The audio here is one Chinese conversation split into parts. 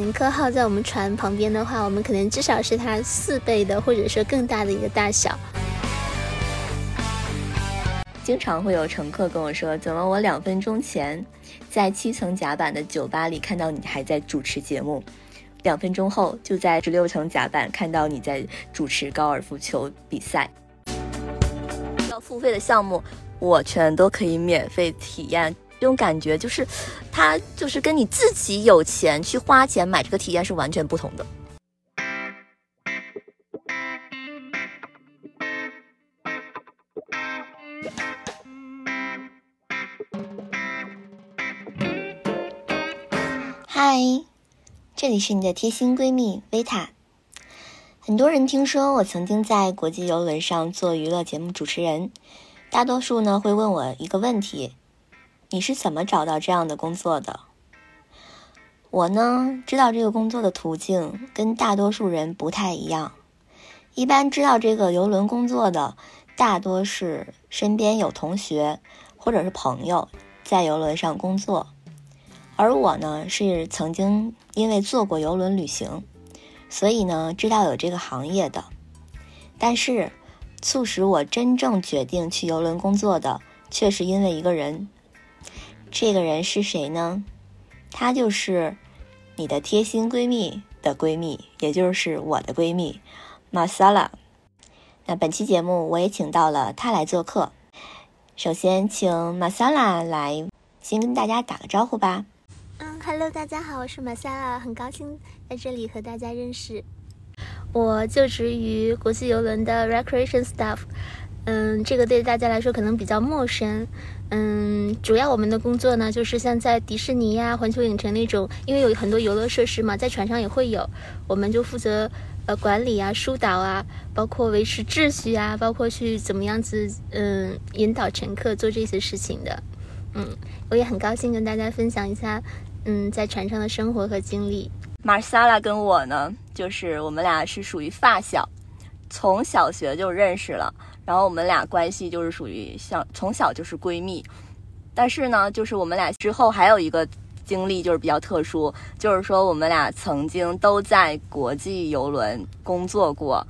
坦克号在我们船旁边的话，我们可能至少是它四倍的，或者说更大的一个大小。经常会有乘客跟我说：“怎么我两分钟前在七层甲板的酒吧里看到你还在主持节目，两分钟后就在十六层甲板看到你在主持高尔夫球比赛？要付费的项目，我全都可以免费体验。这种感觉就是，它就是跟你自己有钱去花钱买这个体验是完全不同的。”嗨，这里是你的贴心闺蜜维塔。很多人听说我曾经在国际游轮上做娱乐节目主持人，大多数呢会问我一个问题：你是怎么找到这样的工作的？我呢知道这个工作的途径跟大多数人不太一样。一般知道这个游轮工作的，大多是身边有同学或者是朋友在游轮上工作。而我呢，是曾经因为做过游轮旅行，所以呢知道有这个行业的。但是，促使我真正决定去游轮工作的，却是因为一个人。这个人是谁呢？她就是你的贴心闺蜜的闺蜜，也就是我的闺蜜玛莎拉。那本期节目我也请到了她来做客。首先，请玛莎拉来先跟大家打个招呼吧。Hello，大家好，我是玛莎拉，很高兴在这里和大家认识。我就职于国际游轮的 Recreation Staff，嗯，这个对大家来说可能比较陌生。嗯，主要我们的工作呢，就是像在迪士尼呀、环球影城那种，因为有很多游乐设施嘛，在船上也会有，我们就负责呃管理啊、疏导啊，包括维持秩序啊，包括去怎么样子嗯引导乘客做这些事情的。嗯，我也很高兴跟大家分享一下。嗯，在船上的生活和经历。玛莎拉跟我呢，就是我们俩是属于发小，从小学就认识了。然后我们俩关系就是属于像从小就是闺蜜。但是呢，就是我们俩之后还有一个经历就是比较特殊，就是说我们俩曾经都在国际游轮工作过。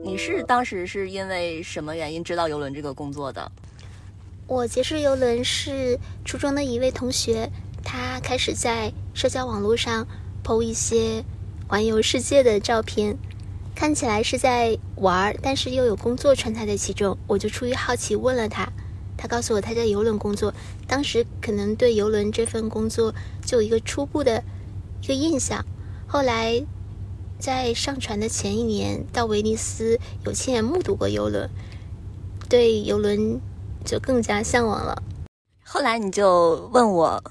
你是当时是因为什么原因知道游轮这个工作的？我结识游轮是初中的一位同学，他开始在社交网络上 PO 一些环游世界的照片，看起来是在玩，但是又有工作穿插在其中。我就出于好奇问了他，他告诉我他在游轮工作，当时可能对游轮这份工作就有一个初步的一个印象。后来在上船的前一年到威尼斯，有亲眼目睹过游轮，对游轮。就更加向往了。后来你就问我，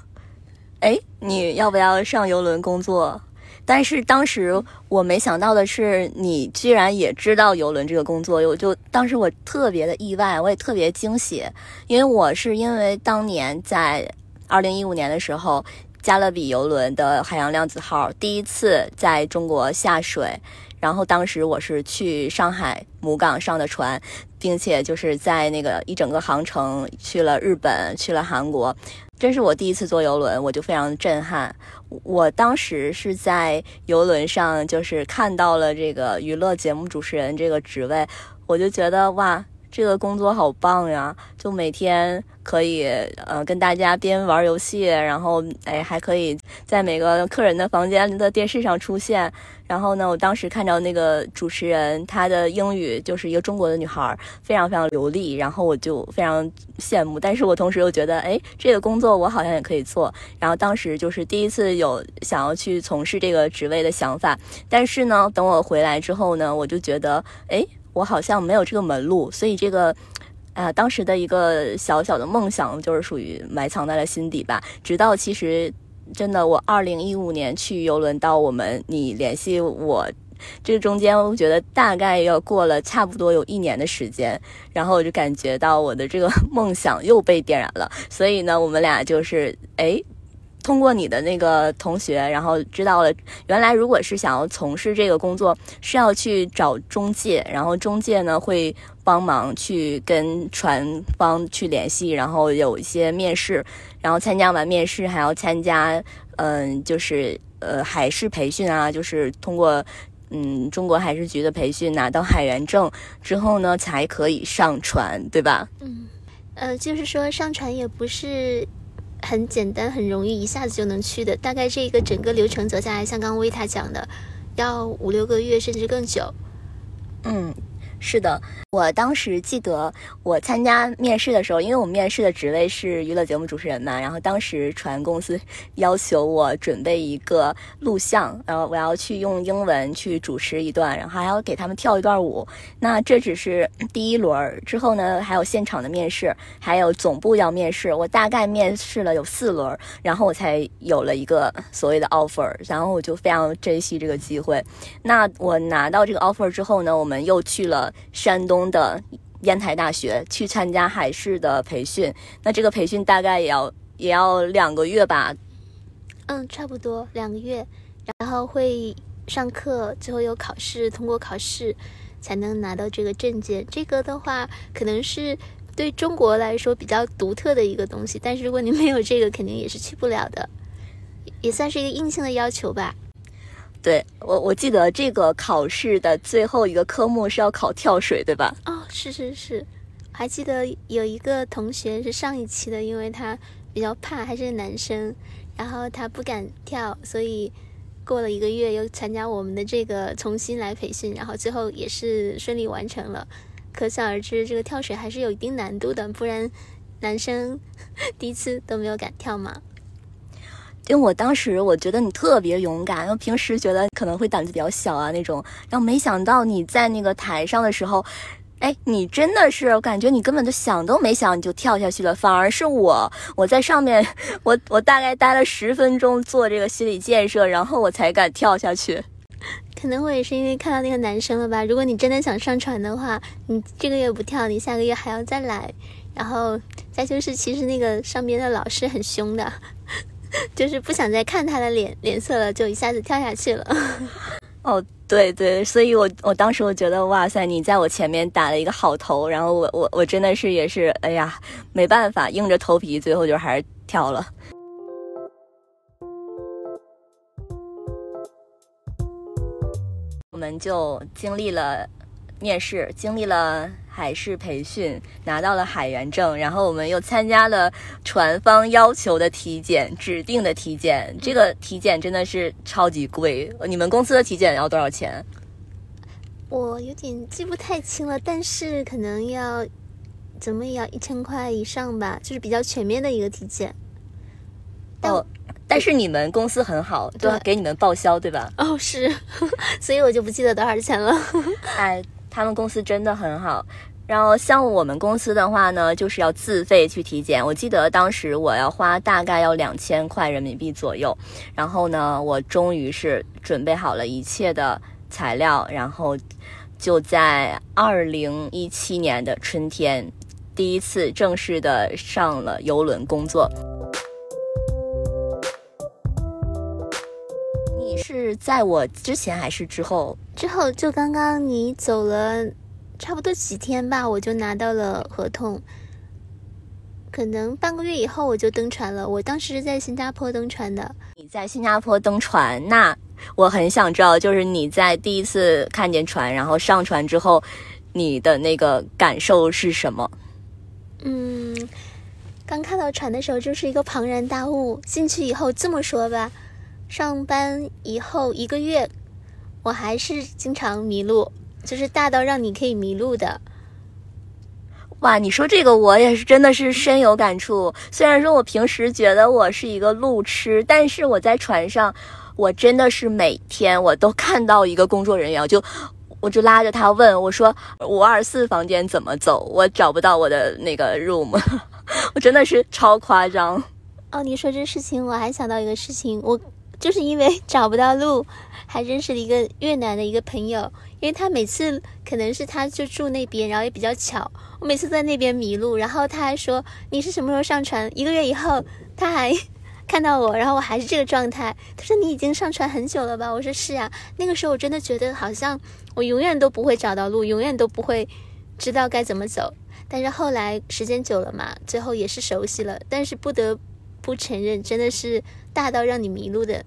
哎，你要不要上游轮工作？但是当时我没想到的是，你居然也知道游轮这个工作。我就当时我特别的意外，我也特别惊喜，因为我是因为当年在二零一五年的时候，加勒比游轮的海洋量子号第一次在中国下水。然后当时我是去上海母港上的船，并且就是在那个一整个航程去了日本，去了韩国，这是我第一次坐游轮，我就非常震撼。我当时是在游轮上，就是看到了这个娱乐节目主持人这个职位，我就觉得哇。这个工作好棒呀！就每天可以呃跟大家边玩游戏，然后哎还可以在每个客人的房间的电视上出现。然后呢，我当时看到那个主持人，她的英语就是一个中国的女孩，非常非常流利。然后我就非常羡慕，但是我同时又觉得，哎，这个工作我好像也可以做。然后当时就是第一次有想要去从事这个职位的想法。但是呢，等我回来之后呢，我就觉得，哎。我好像没有这个门路，所以这个，啊，当时的一个小小的梦想就是属于埋藏在了心底吧。直到其实，真的，我二零一五年去游轮到我们，你联系我，这中间我觉得大概要过了差不多有一年的时间，然后我就感觉到我的这个 梦想又被点燃了。所以呢，我们俩就是哎。通过你的那个同学，然后知道了，原来如果是想要从事这个工作，是要去找中介，然后中介呢会帮忙去跟船方去联系，然后有一些面试，然后参加完面试还要参加，嗯，就是呃海事培训啊，就是通过嗯中国海事局的培训拿到海员证之后呢，才可以上船，对吧？嗯，呃，就是说上船也不是很简单、很容易一下子就能去的，大概这个整个流程走下来，像刚刚维塔讲的，要五六个月甚至更久。嗯。是的，我当时记得我参加面试的时候，因为我面试的职位是娱乐节目主持人嘛，然后当时船公司 要求我准备一个录像，然后我要去用英文去主持一段，然后还要给他们跳一段舞。那这只是第一轮，之后呢还有现场的面试，还有总部要面试。我大概面试了有四轮，然后我才有了一个所谓的 offer，然后我就非常珍惜这个机会。那我拿到这个 offer 之后呢，我们又去了。山东的烟台大学去参加海事的培训，那这个培训大概也要也要两个月吧？嗯，差不多两个月，然后会上课，最后有考试，通过考试才能拿到这个证件。这个的话，可能是对中国来说比较独特的一个东西，但是如果你没有这个，肯定也是去不了的，也算是一个硬性的要求吧。对我，我记得这个考试的最后一个科目是要考跳水，对吧？哦，是是是，还记得有一个同学是上一期的，因为他比较怕，还是男生，然后他不敢跳，所以过了一个月又参加我们的这个重新来培训，然后最后也是顺利完成了。可想而知，这个跳水还是有一定难度的，不然男生 第一次都没有敢跳嘛。因为我当时我觉得你特别勇敢，然后平时觉得可能会胆子比较小啊那种，然后没想到你在那个台上的时候，哎，你真的是我感觉你根本就想都没想你就跳下去了，反而是我我在上面，我我大概待了十分钟做这个心理建设，然后我才敢跳下去。可能我也是因为看到那个男生了吧？如果你真的想上船的话，你这个月不跳，你下个月还要再来。然后再就是，其实那个上边的老师很凶的。就是不想再看他的脸脸色了，就一下子跳下去了。哦，对对，所以我我当时我觉得，哇塞，你在我前面打了一个好头，然后我我我真的是也是，哎呀，没办法，硬着头皮，最后就还是跳了。我们就经历了面试，经历了。海事培训拿到了海员证，然后我们又参加了船方要求的体检，指定的体检。这个体检真的是超级贵。你们公司的体检要多少钱？我有点记不太清了，但是可能要怎么也要一千块以上吧，就是比较全面的一个体检。哦，但是你们公司很好，对给你们报销，对吧？哦，是，所以我就不记得多少钱了。哎。他们公司真的很好，然后像我们公司的话呢，就是要自费去体检。我记得当时我要花大概要两千块人民币左右，然后呢，我终于是准备好了一切的材料，然后就在二零一七年的春天，第一次正式的上了游轮工作。是在我之前还是之后？之后就刚刚你走了，差不多几天吧，我就拿到了合同。可能半个月以后我就登船了。我当时是在新加坡登船的。你在新加坡登船，那我很想知道，就是你在第一次看见船，然后上船之后，你的那个感受是什么？嗯，刚看到船的时候就是一个庞然大物。进去以后这么说吧。上班以后一个月，我还是经常迷路，就是大到让你可以迷路的。哇，你说这个我也是真的是深有感触。虽然说我平时觉得我是一个路痴，但是我在船上，我真的是每天我都看到一个工作人员，就我就拉着他问我说：“五二四房间怎么走？我找不到我的那个 room。”我真的是超夸张。哦，你说这事情，我还想到一个事情，我。就是因为 找不到路，还认识了一个越南的一个朋友。因为他每次可能是他就住那边，然后也比较巧，我每次在那边迷路，然后他还说你是什么时候上船？一个月以后他还 看到我，然后我还是这个状态。他说你已经上船很久了吧？我说是啊。那个时候我真的觉得好像我永远都不会找到路，永远都不会知道该怎么走。但是后来时间久了嘛，最后也是熟悉了。但是不得不承认，真的是大到让你迷路的。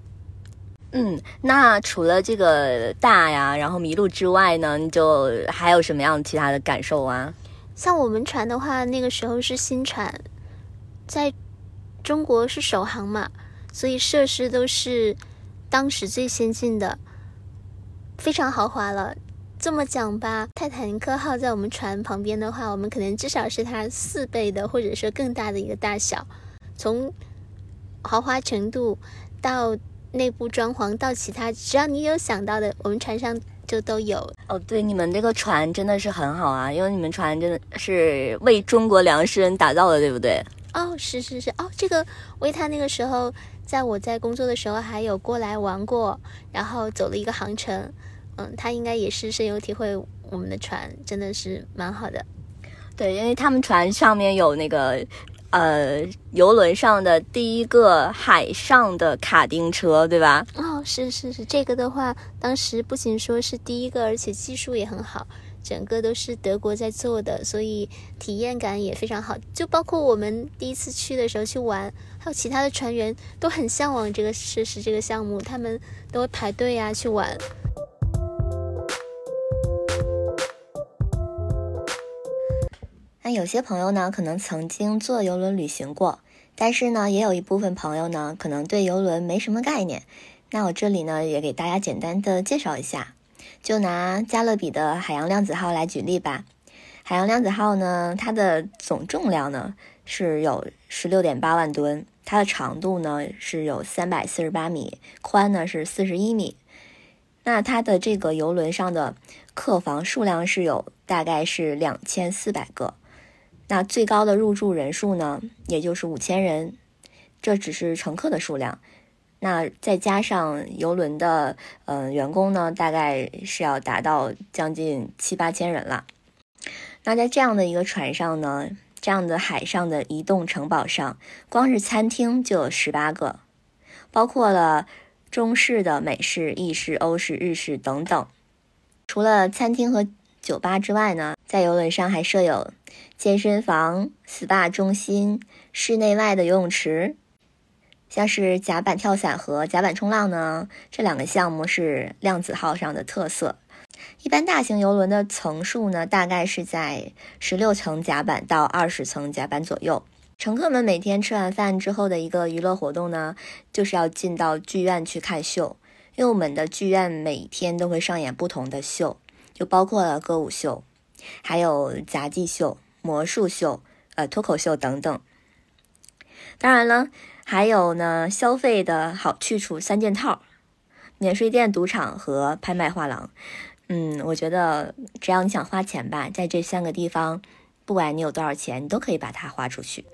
嗯，那除了这个大呀，然后迷路之外呢，你就还有什么样其他的感受啊？像我们船的话，那个时候是新船，在中国是首航嘛，所以设施都是当时最先进的，非常豪华了。这么讲吧，泰坦尼克号在我们船旁边的话，我们可能至少是它四倍的，或者说更大的一个大小。从豪华程度到内部装潢到其他，只要你有想到的，我们船上就都有。哦，对，你们这个船真的是很好啊，因为你们船真的是为中国量身打造的，对不对？哦，是是是，哦，这个维他那个时候在我在工作的时候还有过来玩过，然后走了一个航程。嗯，他应该也是深有体会，我们的船真的是蛮好的。对，因为他们船上面有那个，呃，游轮上的第一个海上的卡丁车，对吧？哦，是是是，这个的话，当时不仅说是第一个，而且技术也很好，整个都是德国在做的，所以体验感也非常好。就包括我们第一次去的时候去玩，还有其他的船员都很向往这个设施、这个项目，他们都会排队啊去玩。那有些朋友呢，可能曾经坐游轮旅行过，但是呢，也有一部分朋友呢，可能对游轮没什么概念。那我这里呢，也给大家简单的介绍一下，就拿加勒比的海洋量子号来举例吧。海洋量子号呢，它的总重量呢是有十六点八万吨，它的长度呢是有三百四十八米，宽呢是四十一米。那它的这个游轮上的客房数量是有大概是两千四百个。那最高的入住人数呢，也就是五千人，这只是乘客的数量。那再加上游轮的嗯员工呢，大概是要达到将近七八千人了。那在这样的一个船上呢，这样的海上的移动城堡上，光是餐厅就有十八个，包括了中式的、美式、意式、欧式、日式等等。除了餐厅和酒吧之外呢，在游轮上还设有健身房、SPA 中心、室内外的游泳池，像是甲板跳伞和甲板冲浪呢，这两个项目是量子号上的特色。一般大型游轮的层数呢，大概是在十六层甲板到二十层甲板左右。乘客们每天吃完饭之后的一个娱乐活动呢，就是要进到剧院去看秀，因为我们的剧院每天都会上演不同的秀。就包括了歌舞秀，还有杂技秀、魔术秀、呃脱口秀等等。当然了，还有呢，消费的好去处三件套：免税店、赌场和拍卖画廊。嗯，我觉得只要你想花钱吧，在这三个地方，不管你有多少钱，你都可以把它花出去。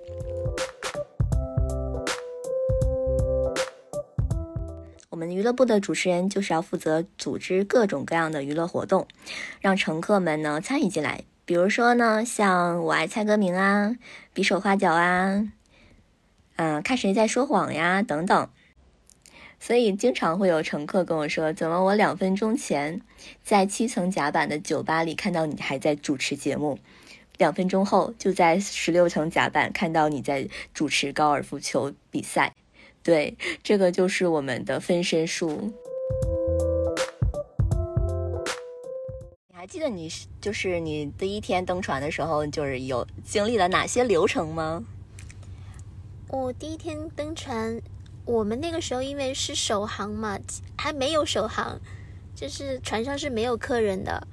我们娱乐部的主持人就是要负责组织各种各样的娱乐活动，让乘客们呢参与进来。比如说呢，像我爱猜歌名啊，比手画脚啊，嗯，看谁在说谎呀等等。所以经常会有乘客跟我说：“怎么我两分钟前在七层甲板的酒吧里看到你还在主持节目，两分钟后就在十六层甲板看到你在主持高尔夫球比赛？”对，这个就是我们的分身术。你还记得你是就是你第一天登船的时候，就是有经历了哪些流程吗？我第一天登船，我们那个时候因为是首航嘛，还没有首航，就是船上是没有客人的。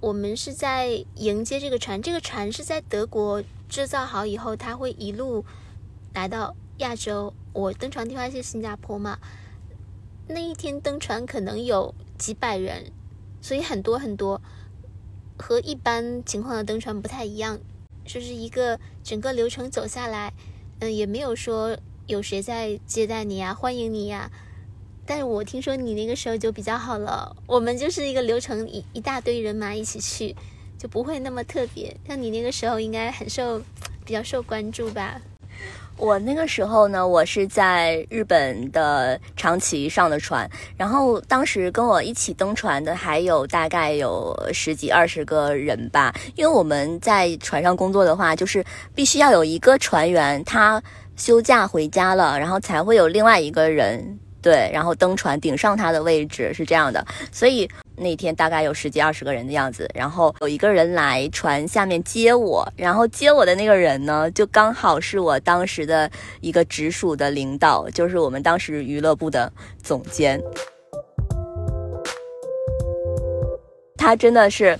我们是在迎接这个船，这个船是在德国制造好以后，它会一路来到亚洲。我登船地方是新加坡嘛，那一天登船可能有几百人，所以很多很多，和一般情况的登船不太一样，就是一个整个流程走下来，嗯，也没有说有谁在接待你呀、欢迎你呀。但是我听说你那个时候就比较好了，我们就是一个流程一一大堆人马一起去，就不会那么特别。像你那个时候应该很受，比较受关注吧。我那个时候呢，我是在日本的长崎上的船，然后当时跟我一起登船的还有大概有十几二十个人吧。因为我们在船上工作的话，就是必须要有一个船员他休假回家了，然后才会有另外一个人。对，然后登船顶上他的位置是这样的，所以那天大概有十几二十个人的样子，然后有一个人来船下面接我，然后接我的那个人呢，就刚好是我当时的一个直属的领导，就是我们当时娱乐部的总监，他真的是。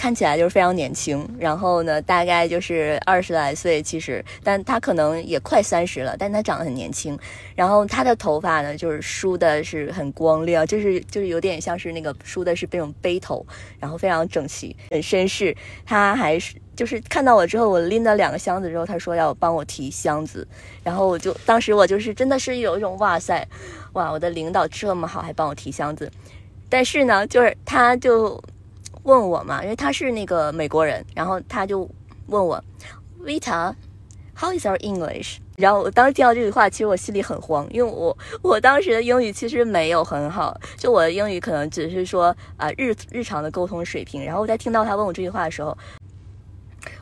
看起来就是非常年轻，然后呢，大概就是二十来岁，其实，但他可能也快三十了，但他长得很年轻。然后他的头发呢，就是梳的是很光亮，就是就是有点像是那个梳的是那种背头，然后非常整齐，很绅士。他还是就是看到我之后，我拎了两个箱子之后，他说要帮我提箱子，然后我就当时我就是真的是有一种哇塞，哇，我的领导这么好，还帮我提箱子。但是呢，就是他就。问我嘛，因为他是那个美国人，然后他就问我，Vita，How is our English？然后我当时听到这句话，其实我心里很慌，因为我我当时的英语其实没有很好，就我的英语可能只是说啊日日常的沟通水平。然后我在听到他问我这句话的时候，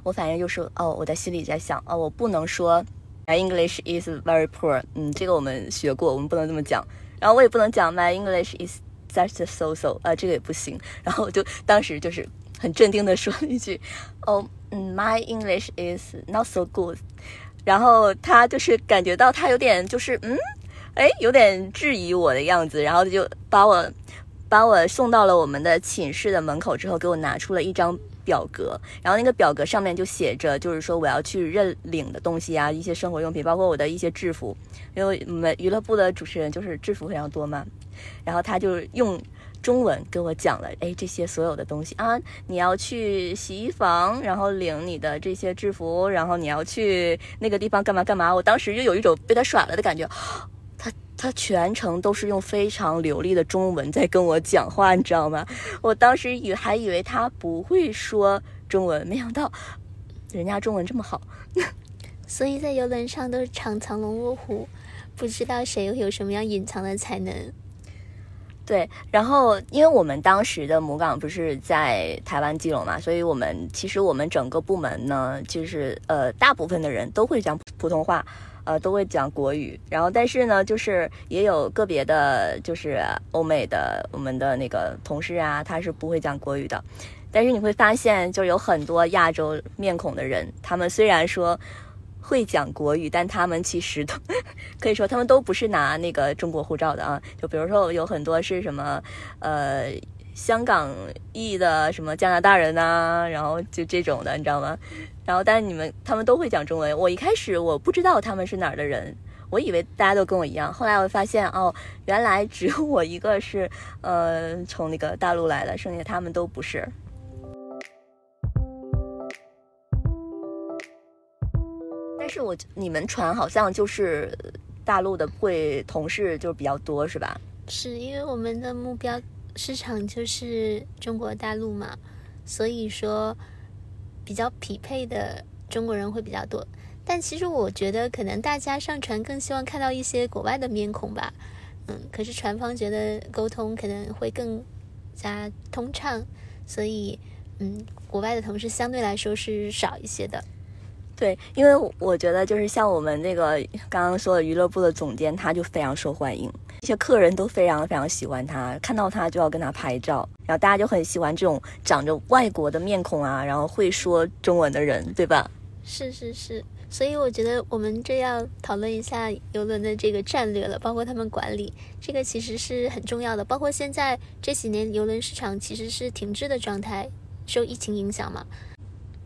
我反正就是哦，我在心里在想，哦，我不能说 My English is very poor，嗯，这个我们学过，我们不能这么讲。然后我也不能讲 My English is That's so so 啊，这个也不行。然后我就当时就是很镇定的说了一句：“哦，嗯，My English is not so good。”然后他就是感觉到他有点就是嗯，哎，有点质疑我的样子，然后就把我把我送到了我们的寝室的门口之后，给我拿出了一张表格。然后那个表格上面就写着，就是说我要去认领的东西啊，一些生活用品，包括我的一些制服，因为我们娱乐部的主持人就是制服非常多嘛。然后他就用中文跟我讲了，哎，这些所有的东西啊，你要去洗衣房，然后领你的这些制服，然后你要去那个地方干嘛干嘛。我当时就有一种被他耍了的感觉，他全程都是用非常流利的中文在跟我讲话，你知道吗？我当时以还以为他不会说中文，没想到人家中文这么好。所以在游轮上都是常藏龙卧虎，不知道谁有什么样隐藏的才能。对，然后因为我们当时的母港不是在台湾基隆嘛，所以我们其实我们整个部门呢，就是呃大部分的人都会讲普通话，呃都会讲国语，然后但是呢，就是也有个别的，就是欧美的我们的那个同事啊，他是不会讲国语的，但是你会发现，就有很多亚洲面孔的人，他们虽然说。会讲国语，但他们其实都 可以说，他们都不是拿那个中国护照的啊。就比如说，有很多是什么，呃，香港裔的什么加拿大人呐，然后就这种的，你知道吗？然后，但是你们他们都会讲中文。我一开始我不知道他们是哪儿的人，我以为大家都跟我一样。后来我发现，哦，原来只有我一个是，呃，从那个大陆来的，剩下他们都不是。但是我你们船好像就是大陆的会同事就比较多是吧？是因为我们的目标市场就是中国大陆嘛，所以说比较匹配的中国人会比较多。但其实我觉得可能大家上船更希望看到一些国外的面孔吧。嗯，可是船方觉得沟通可能会更加通畅，所以嗯，国外的同事相对来说是少一些的。对，因为我觉得就是像我们那个刚刚说的娱乐部的总监，他就非常受欢迎，些客人都非常非常喜欢他，看到他就要跟他拍照，然后大家就很喜欢这种长着外国的面孔啊，然后会说中文的人，对吧？是是是，所以我觉得我们这要讨论一下游轮的这个战略了，包括他们管理，这个其实是很重要的。包括现在这几年游轮市场其实是停滞的状态，受疫情影响嘛，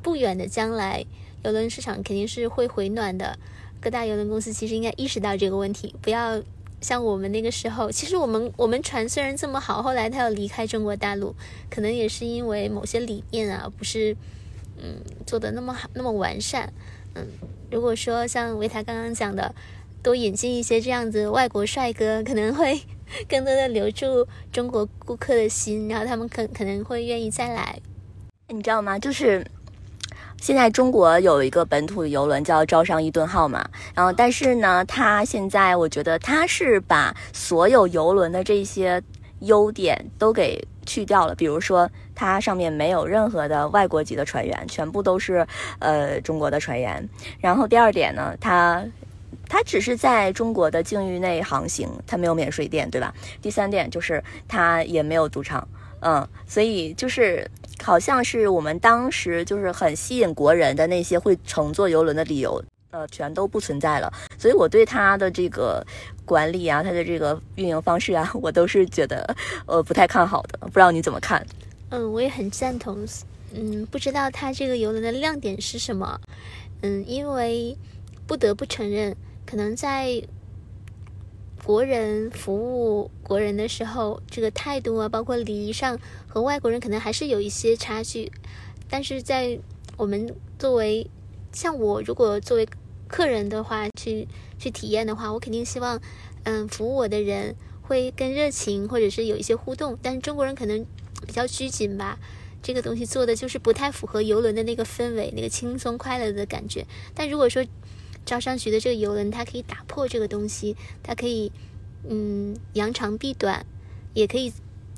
不远的将来。游轮市场肯定是会回暖的，各大游轮公司其实应该意识到这个问题，不要像我们那个时候。其实我们我们船虽然这么好，后来他要离开中国大陆，可能也是因为某些理念啊，不是嗯做的那么好，那么完善。嗯，如果说像维塔刚刚讲的，多引进一些这样子外国帅哥，可能会 更多的留住中国顾客的心，然后他们可可能会愿意再来。你知道吗？就是。现在中国有一个本土的游轮叫招商伊顿号嘛，然后但是呢，它现在我觉得它是把所有游轮的这些优点都给去掉了，比如说它上面没有任何的外国籍的船员，全部都是呃中国的船员。然后第二点呢，它它只是在中国的境域内航行，它没有免税店，对吧？第三点就是它也没有赌场，嗯，所以就是好像是我们当时就是很吸引国人的那些会乘坐游轮的理由，呃，全都不存在了。所以我对它的这个管理啊，它的这个运营方式啊，我都是觉得呃不太看好的。不知道你怎么看？嗯，我也很赞同。嗯，不知道它这个游轮的亮点是什么？嗯，因为不得不承认。可能在国人服务国人的时候，这个态度啊，包括礼仪上和外国人可能还是有一些差距。但是在我们作为像我，如果作为客人的话，去去体验的话，我肯定希望，嗯，服务我的人会更热情，或者是有一些互动。但是中国人可能比较拘谨吧，这个东西做的就是不太符合游轮的那个氛围，那个轻松快乐的感觉。但如果说，招商局的这个游轮，它可以打破这个东西，它可以，嗯，扬长避短，也可以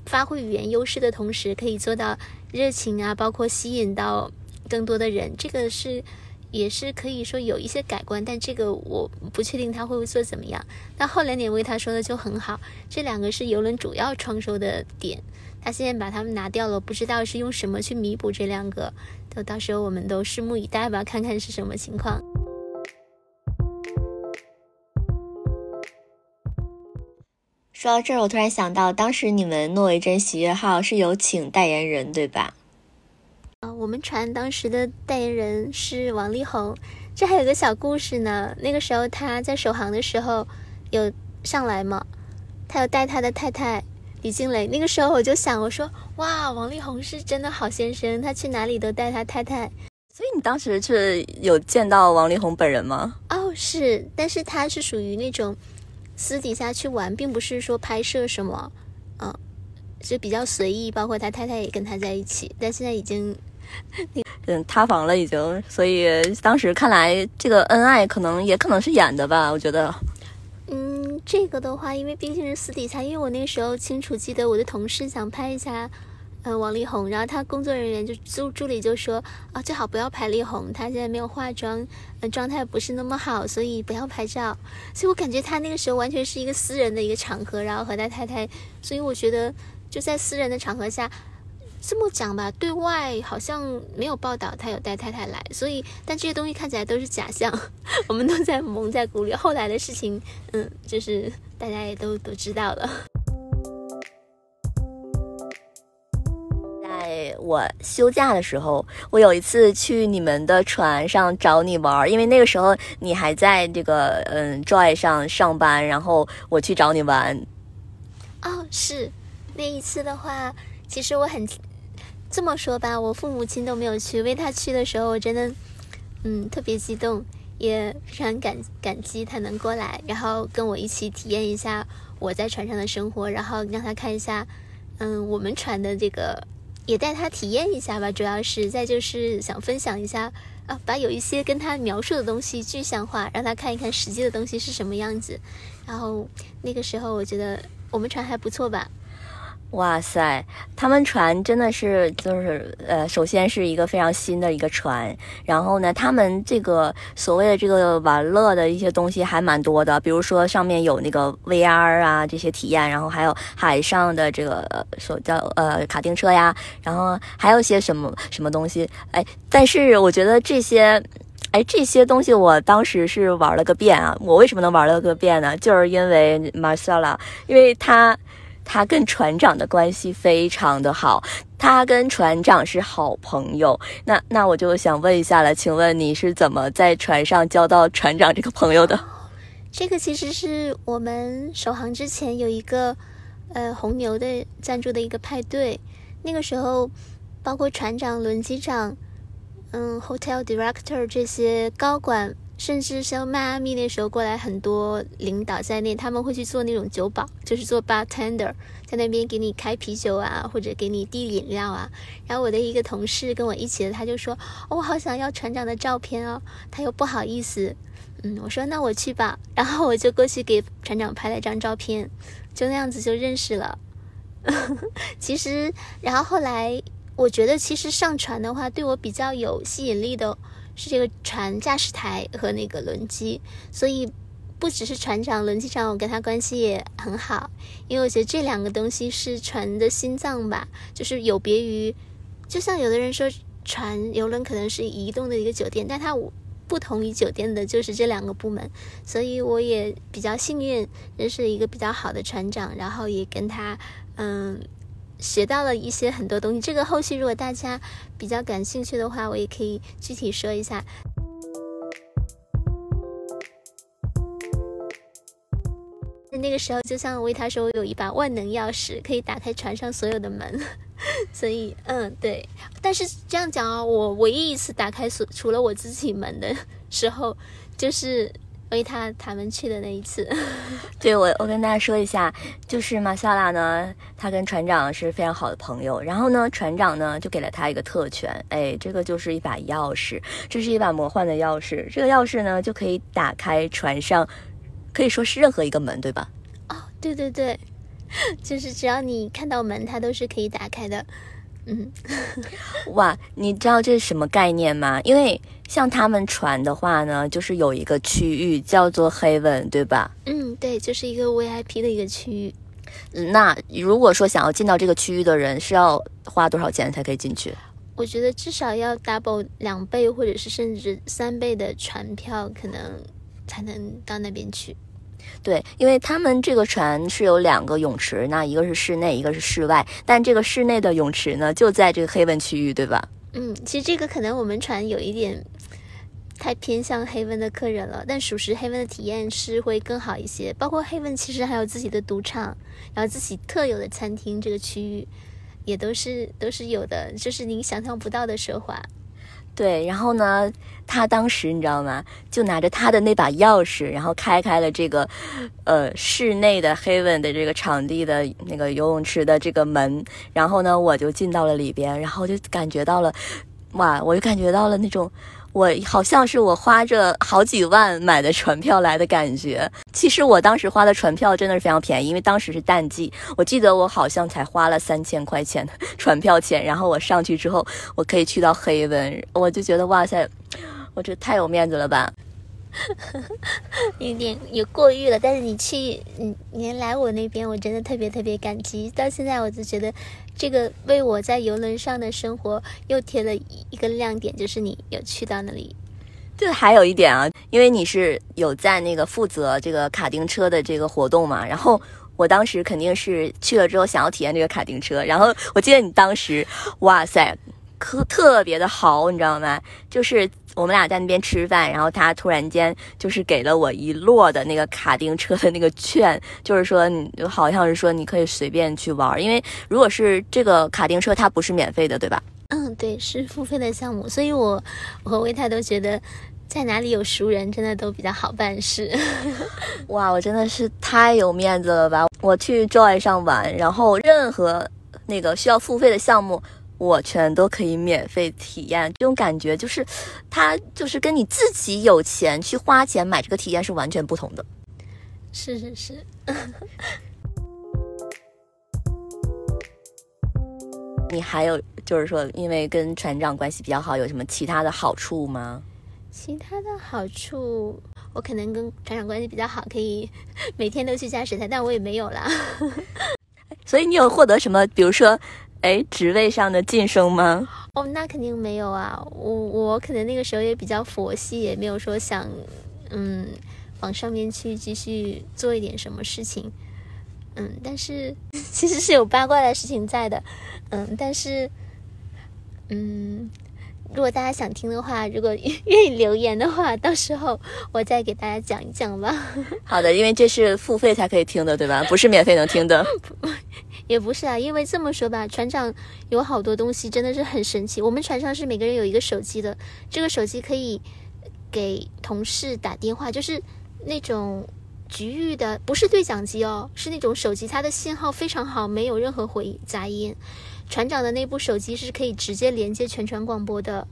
发挥语言优势的同时，可以做到热情啊，包括吸引到更多的人。这个是也是可以说有一些改观，但这个我不确定他会不会做怎么样。那后来两位他说的就很好，这两个是游轮主要创收的点，他现在把他们拿掉了，不知道是用什么去弥补这两个。就到时候我们都拭目以待吧，看看是什么情况。说到这儿，我突然想到，当时你们诺维珍喜悦号是有请代言人，对吧？啊，我们船当时的代言人是王力宏。这还有个小故事呢。那个时候他在首航的时候有上来嘛，他有带他的太太李静蕾。那个时候我就想，我说哇，王力宏是真的好先生，他去哪里都带他太太。所以你当时是有见到王力宏本人吗？哦，是，但是他是属于那种。私底下去玩，并不是说拍摄什么，嗯，就比较随意。包括他太太也跟他在一起，但现在已经，嗯，塌房了已经。所以当时看来，这个恩爱可能也可能是演的吧，我觉得。嗯，这个的话，因为毕竟是私底下，因为我那时候清楚记得我的同事想拍一下。嗯，王力宏，然后他工作人员就助助理就说啊，最好不要拍力宏，他现在没有化妆，嗯，状态不是那么好，所以不要拍照。所以我感觉他那个时候完全是一个私人的一个场合，然后和他太太，所以我觉得就在私人的场合下这么讲吧，对外好像没有报道他有带太太来，所以但这些东西看起来都是假象，我们都在蒙在鼓里。后来的事情，嗯，就是大家也都都知道了。我休假的时候，我有一次去你们的船上找你玩，因为那个时候你还在这个嗯 Joy 上上班，然后我去找你玩。哦，是那一次的话，其实我很这么说吧，我父母亲都没有去，为他去的时候，我真的嗯特别激动，也非常感感激他能过来，然后跟我一起体验一下我在船上的生活，然后让他看一下嗯我们船的这个。也带他体验一下吧，主要是再就是想分享一下啊，把有一些跟他描述的东西具象化，让他看一看实际的东西是什么样子。然后那个时候，我觉得我们船还不错吧。哇塞，他们船真的是就是呃，首先是一个非常新的一个船，然后呢，他们这个所谓的这个玩乐的一些东西还蛮多的，比如说上面有那个 VR 啊这些体验，然后还有海上的这个所叫呃卡丁车呀，然后还有些什么什么东西，哎，但是我觉得这些，哎这些东西我当时是玩了个遍啊，我为什么能玩了个遍呢？就是因为 Marcella，因为他。他跟船长的关系非常的好，他跟船长是好朋友。那那我就想问一下了，请问你是怎么在船上交到船长这个朋友的？这个其实是我们首航之前有一个呃红牛的赞助的一个派对，那个时候包括船长、轮机长、嗯 hotel director 这些高管。甚至像迈阿密那时候过来很多领导在内，他们会去做那种酒保，就是做 bartender，在那边给你开啤酒啊，或者给你递饮料啊。然后我的一个同事跟我一起的，他就说：“我好想要船长的照片哦。”他又不好意思，嗯，我说：“那我去吧。”然后我就过去给船长拍了一张照片，就那样子就认识了。其实，然后后来我觉得，其实上船的话，对我比较有吸引力的。是这个船驾驶台和那个轮机，所以不只是船长，轮机长我跟他关系也很好，因为我觉得这两个东西是船的心脏吧，就是有别于，就像有的人说船游轮可能是移动的一个酒店，但它不同于酒店的就是这两个部门，所以我也比较幸运认识一个比较好的船长，然后也跟他嗯。学到了一些很多东西，这个后续如果大家比较感兴趣的话，我也可以具体说一下。那个时候，就像维他说，我有一把万能钥匙，可以打开船上所有的门，所以，嗯，对。但是这样讲啊，我唯一一次打开所除了我自己门的时候，就是。为他他们去的那一次，对我我跟大家说一下，就是马萨拉呢，他跟船长是非常好的朋友。然后呢，船长呢就给了他一个特权，哎，这个就是一把钥匙，这是一把魔幻的钥匙。这个钥匙呢就可以打开船上，可以说是任何一个门，对吧？哦，对对对，就是只要你看到门，它都是可以打开的。嗯，哇，你知道这是什么概念吗？因为像他们船的话呢，就是有一个区域叫做黑 n 对吧？嗯，对，就是一个 VIP 的一个区域。那如果说想要进到这个区域的人，是要花多少钱才可以进去？我觉得至少要 double 两倍，或者是甚至三倍的船票，可能才能到那边去。对，因为他们这个船是有两个泳池，那一个是室内，一个是室外。但这个室内的泳池呢，就在这个黑温区域，对吧？嗯，其实这个可能我们船有一点太偏向黑温的客人了，但属实黑温的体验是会更好一些。包括黑温其实还有自己的赌场，然后自己特有的餐厅，这个区域也都是都是有的，就是您想象不到的奢华。对，然后呢，他当时你知道吗？就拿着他的那把钥匙，然后开开了这个，呃，室内的黑文的这个场地的那个游泳池的这个门，然后呢，我就进到了里边，然后就感觉到了，哇，我就感觉到了那种。我好像是我花着好几万买的船票来的感觉。其实我当时花的船票真的是非常便宜，因为当时是淡季。我记得我好像才花了三千块钱的船票钱，然后我上去之后，我可以去到黑文，我就觉得哇塞，我这太有面子了吧。有点有过誉了，但是你去，你你来我那边，我真的特别特别感激。到现在我就觉得，这个为我在游轮上的生活又添了一个亮点，就是你有去到那里。对，还有一点啊，因为你是有在那个负责这个卡丁车的这个活动嘛，然后我当时肯定是去了之后想要体验这个卡丁车，然后我记得你当时，哇塞，可特别的好，你知道吗？就是。我们俩在那边吃饭，然后他突然间就是给了我一摞的那个卡丁车的那个券，就是说你好像是说你可以随便去玩，因为如果是这个卡丁车，它不是免费的，对吧？嗯，对，是付费的项目，所以我我和魏泰都觉得在哪里有熟人，真的都比较好办事。哇，我真的是太有面子了吧！我去 Joy 上玩，然后任何那个需要付费的项目。我全都可以免费体验，这种感觉就是，它就是跟你自己有钱去花钱买这个体验是完全不同的。是是是。你还有就是说，因为跟船长关系比较好，有什么其他的好处吗？其他的好处，我可能跟船长关系比较好，可以每天都去驾驶台，但我也没有啦。所以你有获得什么？比如说。哎，职位上的晋升吗？哦，那肯定没有啊。我我可能那个时候也比较佛系，也没有说想，嗯，往上面去继续做一点什么事情。嗯，但是 其实是有八卦的事情在的。嗯，但是，嗯，如果大家想听的话，如果 愿意留言的话，到时候我再给大家讲一讲吧。好的，因为这是付费才可以听的，对吧？不是免费能听的。也不是啊，因为这么说吧，船长有好多东西真的是很神奇。我们船上是每个人有一个手机的，这个手机可以给同事打电话，就是那种局域的，不是对讲机哦，是那种手机，它的信号非常好，没有任何回杂音。船长的那部手机是可以直接连接全船广播的，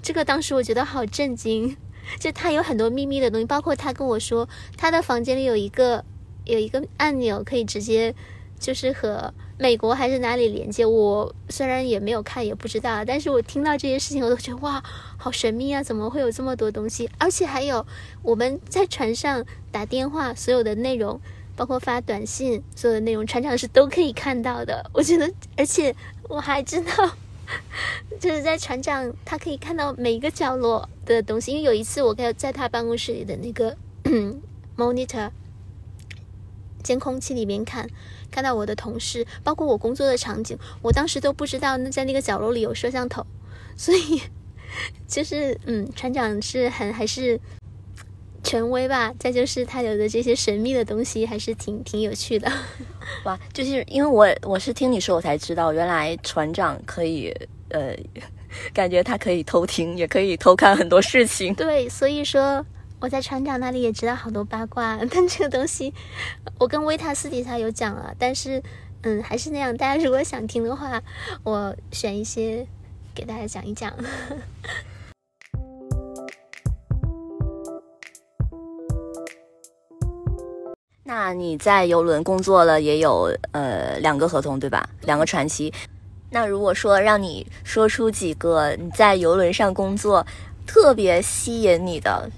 这个当时我觉得好震惊，就他有很多秘密的东西，包括他跟我说他的房间里有一个有一个按钮可以直接就是和美国还是哪里连接。我虽然也没有看也不知道，但是我听到这些事情我都觉得哇，好神秘啊！怎么会有这么多东西？而且还有我们在船上打电话所有的内容。包括发短信，所有的内容船长是都可以看到的。我觉得，而且我还知道，就是在船长他可以看到每一个角落的东西。因为有一次我在在他办公室里的那个 monitor 监控器里面看，看到我的同事，包括我工作的场景，我当时都不知道那在那个角落里有摄像头。所以，就是嗯，船长是很还是。权威吧，再就是他有的这些神秘的东西，还是挺挺有趣的。哇，就是因为我我是听你说，我才知道原来船长可以呃，感觉他可以偷听，也可以偷看很多事情。对，所以说我在船长那里也知道好多八卦，但这个东西我跟维塔私底下有讲了，但是嗯，还是那样，大家如果想听的话，我选一些给大家讲一讲。那你在游轮工作了也有呃两个合同对吧？两个传奇。那如果说让你说出几个你在游轮上工作特别吸引你的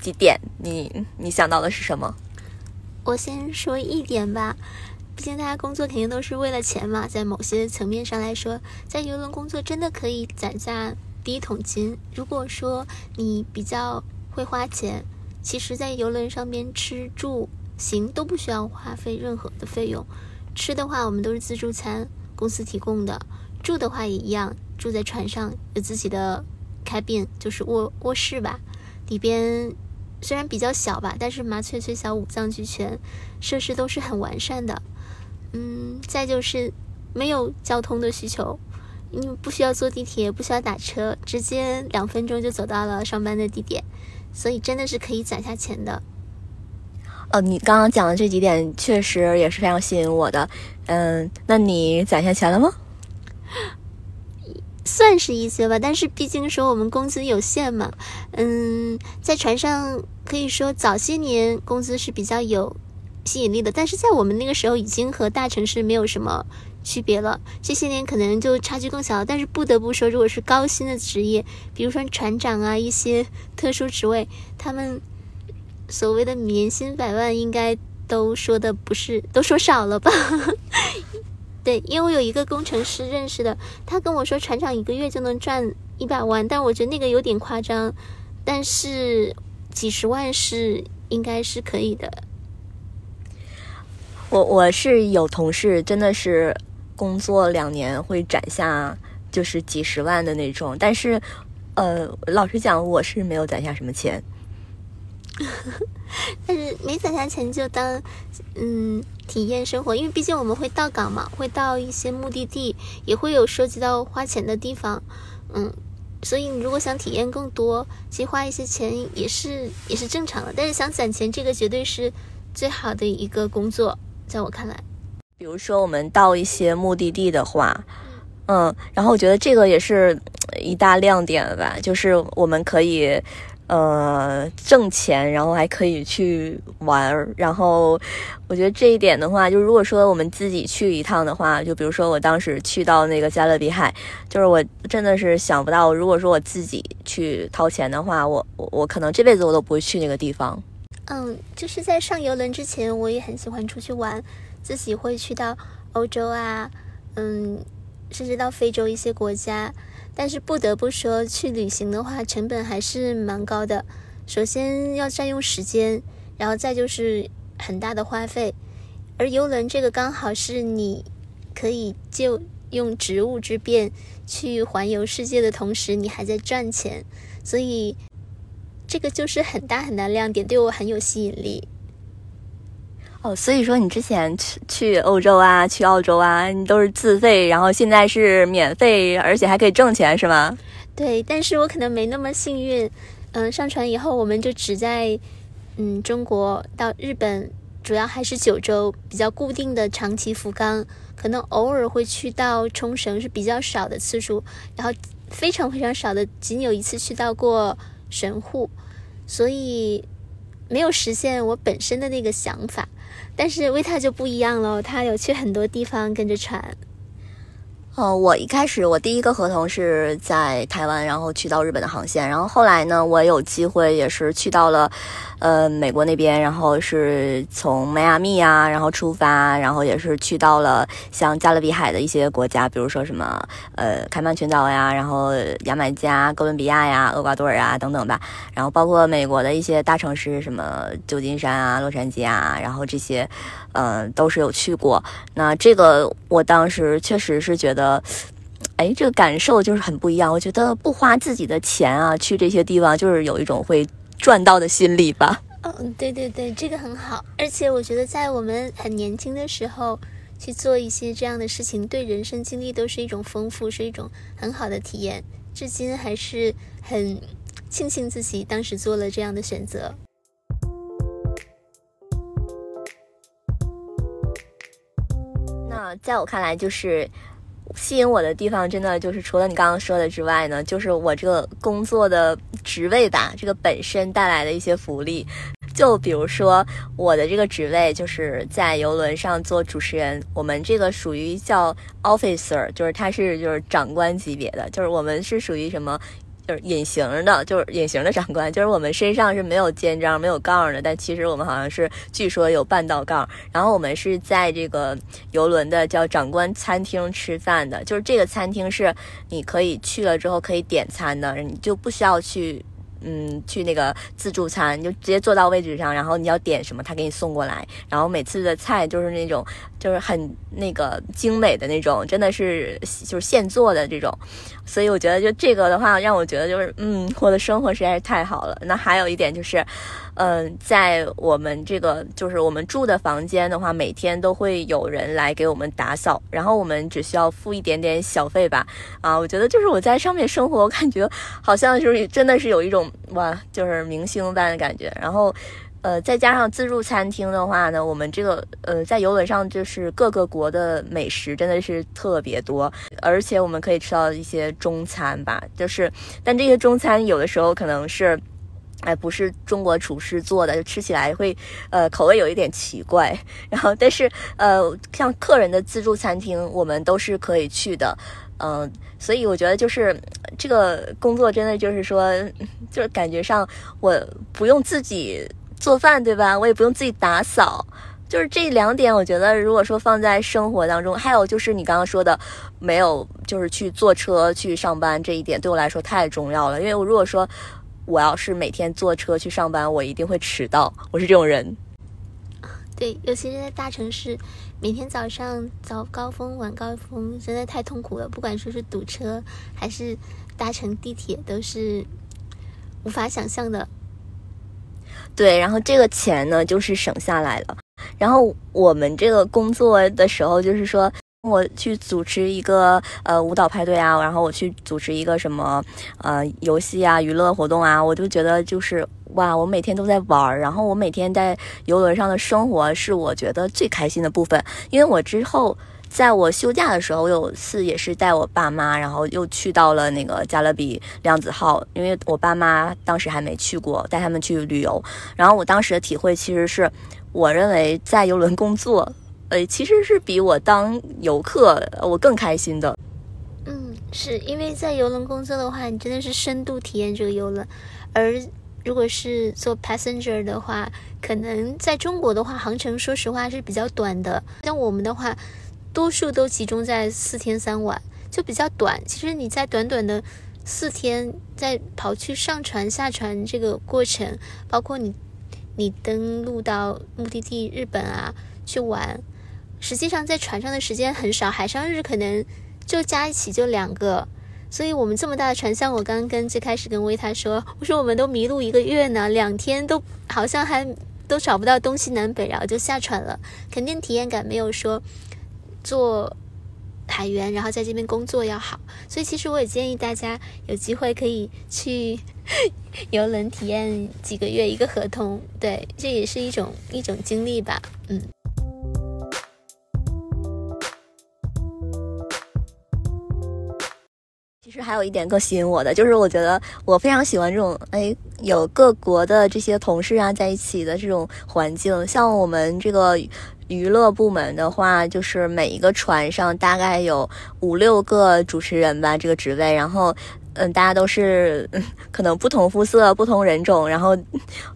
几点，你你想到的是什么？我先说一点吧，毕竟大家工作肯定都是为了钱嘛。在某些层面上来说，在游轮工作真的可以攒下第一桶金。如果说你比较会花钱，其实，在游轮上边吃住。行都不需要花费任何的费用，吃的话我们都是自助餐，公司提供的；住的话也一样，住在船上有自己的 cabin，就是卧卧室吧，里边虽然比较小吧，但是麻雀虽小五脏俱全，设施都是很完善的。嗯，再就是没有交通的需求，你不需要坐地铁，不需要打车，直接两分钟就走到了上班的地点，所以真的是可以攒下钱的。哦，你刚刚讲的这几点确实也是非常吸引我的。嗯，那你攒下钱了吗？算是一些吧，但是毕竟说我们工资有限嘛。嗯，在船上可以说早些年工资是比较有吸引力的，但是在我们那个时候已经和大城市没有什么区别了。这些年可能就差距更小了。但是不得不说，如果是高薪的职业，比如说船长啊，一些特殊职位，他们。所谓的年薪百万，应该都说的不是，都说少了吧？对，因为我有一个工程师认识的，他跟我说船长一个月就能赚一百万，但我觉得那个有点夸张，但是几十万是应该是可以的。我我是有同事，真的是工作两年会攒下就是几十万的那种，但是呃，老实讲，我是没有攒下什么钱。但是没攒下钱就当嗯体验生活，因为毕竟我们会到港嘛，会到一些目的地，也会有涉及到花钱的地方，嗯，所以你如果想体验更多，其实花一些钱也是也是正常的。但是想攒钱，这个绝对是最好的一个工作，在我看来。比如说我们到一些目的地的话，嗯，然后我觉得这个也是一大亮点吧，就是我们可以。呃，挣钱，然后还可以去玩儿，然后我觉得这一点的话，就如果说我们自己去一趟的话，就比如说我当时去到那个加勒比海，就是我真的是想不到，如果说我自己去掏钱的话，我我我可能这辈子我都不会去那个地方。嗯，就是在上游轮之前，我也很喜欢出去玩，自己会去到欧洲啊，嗯，甚至到非洲一些国家。但是不得不说，去旅行的话，成本还是蛮高的。首先要占用时间，然后再就是很大的花费。而游轮这个刚好是你可以就用职务之便去环游世界的同时，你还在赚钱，所以这个就是很大很大亮点，对我很有吸引力。哦，所以说你之前去去欧洲啊，去澳洲啊，你都是自费，然后现在是免费，而且还可以挣钱，是吗？对，但是我可能没那么幸运，嗯，上船以后我们就只在嗯中国到日本，主要还是九州比较固定的长期福冈，可能偶尔会去到冲绳是比较少的次数，然后非常非常少的，仅有一次去到过神户，所以没有实现我本身的那个想法。但是维塔就不一样了，他有去很多地方跟着船。哦，我一开始我第一个合同是在台湾，然后去到日本的航线，然后后来呢，我有机会也是去到了，呃，美国那边，然后是从迈阿密啊，然后出发，然后也是去到了像加勒比海的一些国家，比如说什么呃开曼群岛呀，然后牙买加、哥伦比亚呀、厄瓜多尔啊等等吧，然后包括美国的一些大城市，什么旧金山啊、洛杉矶啊，然后这些，嗯，都是有去过。那这个我当时确实是觉得。哎，这个感受就是很不一样。我觉得不花自己的钱啊，去这些地方就是有一种会赚到的心理吧。嗯，对对对，这个很好。而且我觉得在我们很年轻的时候去做一些这样的事情，对人生经历都是一种丰富，是一种很好的体验。至今还是很庆幸自己当时做了这样的选择。啊在我看来，就是。吸引我的地方，真的就是除了你刚刚说的之外呢，就是我这个工作的职位吧，这个本身带来的一些福利。就比如说我的这个职位，就是在游轮上做主持人，我们这个属于叫 officer，就是他是就是长官级别的，就是我们是属于什么？就是隐形的，就是隐形的长官，就是我们身上是没有肩章、没有杠的，但其实我们好像是据说有半道杠。然后我们是在这个游轮的叫长官餐厅吃饭的，就是这个餐厅是你可以去了之后可以点餐的，你就不需要去。嗯，去那个自助餐，就直接坐到位置上，然后你要点什么，他给你送过来。然后每次的菜就是那种，就是很那个精美的那种，真的是就是现做的这种。所以我觉得就这个的话，让我觉得就是，嗯，我的生活实在是太好了。那还有一点就是。嗯，在我们这个就是我们住的房间的话，每天都会有人来给我们打扫，然后我们只需要付一点点小费吧。啊，我觉得就是我在上面生活，感觉好像就是真的是有一种哇，就是明星般的感觉。然后，呃，再加上自助餐厅的话呢，我们这个呃在游轮上就是各个国的美食真的是特别多，而且我们可以吃到一些中餐吧，就是但这些中餐有的时候可能是。哎，不是中国厨师做的，就吃起来会，呃，口味有一点奇怪。然后，但是，呃，像客人的自助餐厅，我们都是可以去的，嗯，所以我觉得就是这个工作真的就是说，就是感觉上我不用自己做饭，对吧？我也不用自己打扫，就是这两点，我觉得如果说放在生活当中，还有就是你刚刚说的，没有就是去坐车去上班这一点，对我来说太重要了，因为我如果说。我要是每天坐车去上班，我一定会迟到。我是这种人。对，尤其是在大城市，每天早上早高峰、晚高峰，真的太痛苦了。不管说是堵车，还是搭乘地铁，都是无法想象的。对，然后这个钱呢，就是省下来了。然后我们这个工作的时候，就是说。我去主持一个呃舞蹈派对啊，然后我去主持一个什么呃游戏啊娱乐活动啊，我就觉得就是哇，我每天都在玩儿，然后我每天在游轮上的生活是我觉得最开心的部分。因为我之后在我休假的时候，我有次也是带我爸妈，然后又去到了那个加勒比量子号，因为我爸妈当时还没去过，带他们去旅游。然后我当时的体会其实是，我认为在游轮工作。呃，其实是比我当游客我更开心的。嗯，是因为在游轮工作的话，你真的是深度体验这个游轮；而如果是做 passenger 的话，可能在中国的话，航程说实话是比较短的。像我们的话，多数都集中在四天三晚，就比较短。其实你在短短的四天，在跑去上船下船这个过程，包括你你登陆到目的地日本啊去玩。实际上，在船上的时间很少，海上日可能就加一起就两个，所以我们这么大的船，像我刚刚跟最开始跟维塔说，我说我们都迷路一个月呢，两天都好像还都找不到东西南北，然后就下船了，肯定体验感没有说做海员然后在这边工作要好，所以其实我也建议大家有机会可以去游轮体验几个月一个合同，对，这也是一种一种经历吧，嗯。其实还有一点更吸引我的，就是我觉得我非常喜欢这种，哎，有各国的这些同事啊在一起的这种环境。像我们这个娱乐部门的话，就是每一个船上大概有五六个主持人吧，这个职位，然后。嗯，大家都是可能不同肤色、不同人种，然后，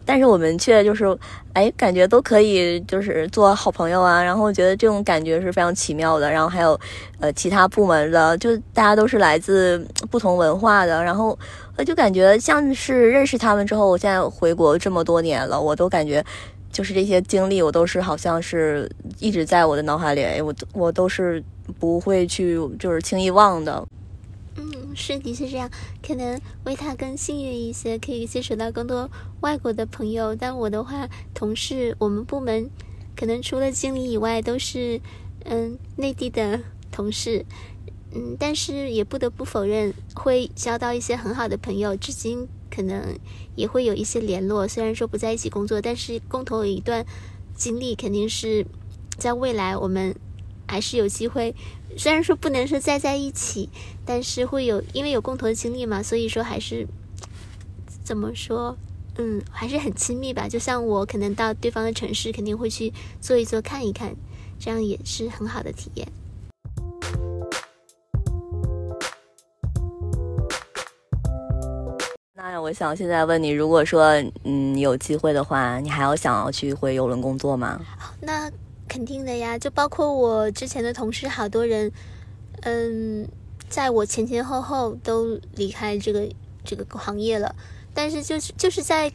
但是我们却就是，哎，感觉都可以就是做好朋友啊。然后我觉得这种感觉是非常奇妙的。然后还有，呃，其他部门的，就大家都是来自不同文化的。然后，我就感觉像是认识他们之后，我现在回国这么多年了，我都感觉就是这些经历，我都是好像是一直在我的脑海里，我我都是不会去就是轻易忘的。是的确这样。可能为他更幸运一些，可以接触到更多外国的朋友。但我的话，同事我们部门可能除了经理以外，都是嗯内地的同事。嗯，但是也不得不否认，会交到一些很好的朋友，至今可能也会有一些联络。虽然说不在一起工作，但是共同有一段经历，肯定是在未来我们还是有机会。虽然说不能说再在一起，但是会有，因为有共同的经历嘛，所以说还是怎么说，嗯，还是很亲密吧。就像我可能到对方的城市，肯定会去坐一坐、看一看，这样也是很好的体验。那我想现在问你，如果说嗯有机会的话，你还要想要去回邮轮工作吗？那。肯定的呀，就包括我之前的同事，好多人，嗯，在我前前后后都离开这个这个行业了。但是就是就是在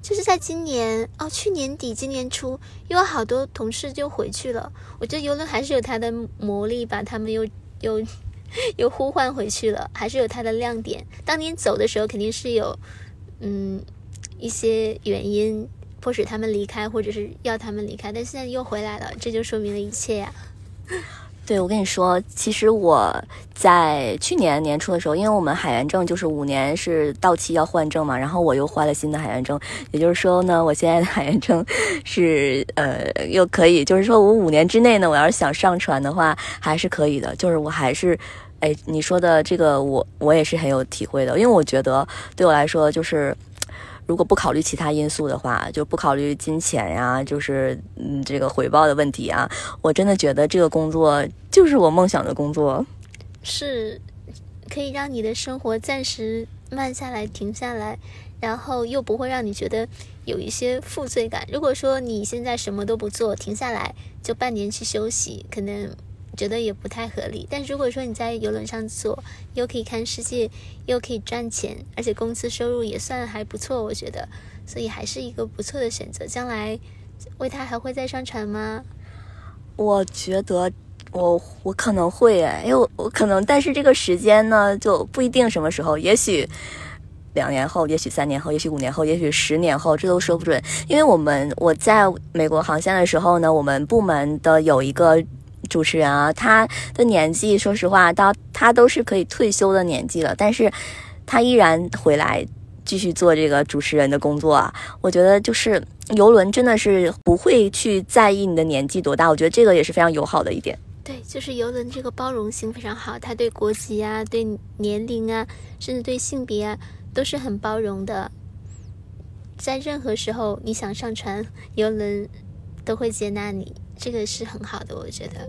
就是在今年哦，去年底今年初，又有好多同事就回去了。我觉得游轮还是有它的魔力，把他们又又 又呼唤回去了，还是有它的亮点。当年走的时候，肯定是有嗯一些原因。迫使他们离开，或者是要他们离开，但现在又回来了，这就说明了一切呀。对，我跟你说，其实我在去年年初的时候，因为我们海员证就是五年是到期要换证嘛，然后我又换了新的海员证，也就是说呢，我现在的海员证是呃又可以，就是说我五年之内呢，我要是想上船的话，还是可以的。就是我还是，哎，你说的这个，我我也是很有体会的，因为我觉得对我来说就是。如果不考虑其他因素的话，就不考虑金钱呀，就是嗯这个回报的问题啊，我真的觉得这个工作就是我梦想的工作，是可以让你的生活暂时慢下来、停下来，然后又不会让你觉得有一些负罪感。如果说你现在什么都不做，停下来就半年去休息，可能。觉得也不太合理，但如果说你在游轮上坐，又可以看世界，又可以赚钱，而且工资收入也算还不错，我觉得，所以还是一个不错的选择。将来，为他还会再上船吗？我觉得我我可能会哎，因为我可能，但是这个时间呢就不一定什么时候，也许两年后，也许三年后，也许五年后，也许十年后，这都说不准。因为我们我在美国航线的时候呢，我们部门的有一个。主持人啊，他的年纪，说实话，到他都是可以退休的年纪了，但是他依然回来继续做这个主持人的工作啊。我觉得就是游轮真的是不会去在意你的年纪多大，我觉得这个也是非常友好的一点。对，就是游轮这个包容性非常好，他对国籍啊、对年龄啊，甚至对性别啊，都是很包容的。在任何时候你想上船，游轮都会接纳你。这个是很好的，我觉得。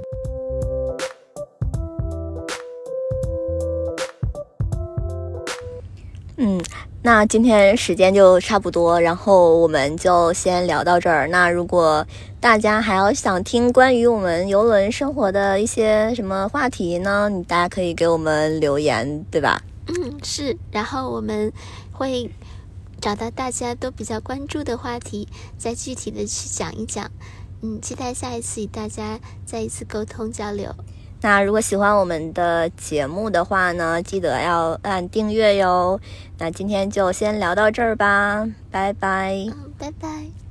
嗯，那今天时间就差不多，然后我们就先聊到这儿。那如果大家还要想听关于我们游轮生活的一些什么话题呢？你大家可以给我们留言，对吧？嗯，是。然后我们会找到大家都比较关注的话题，再具体的去讲一讲。嗯，期待下一次与大家再一次沟通交流。那如果喜欢我们的节目的话呢，记得要按订阅哟。那今天就先聊到这儿吧，拜拜。嗯，拜拜。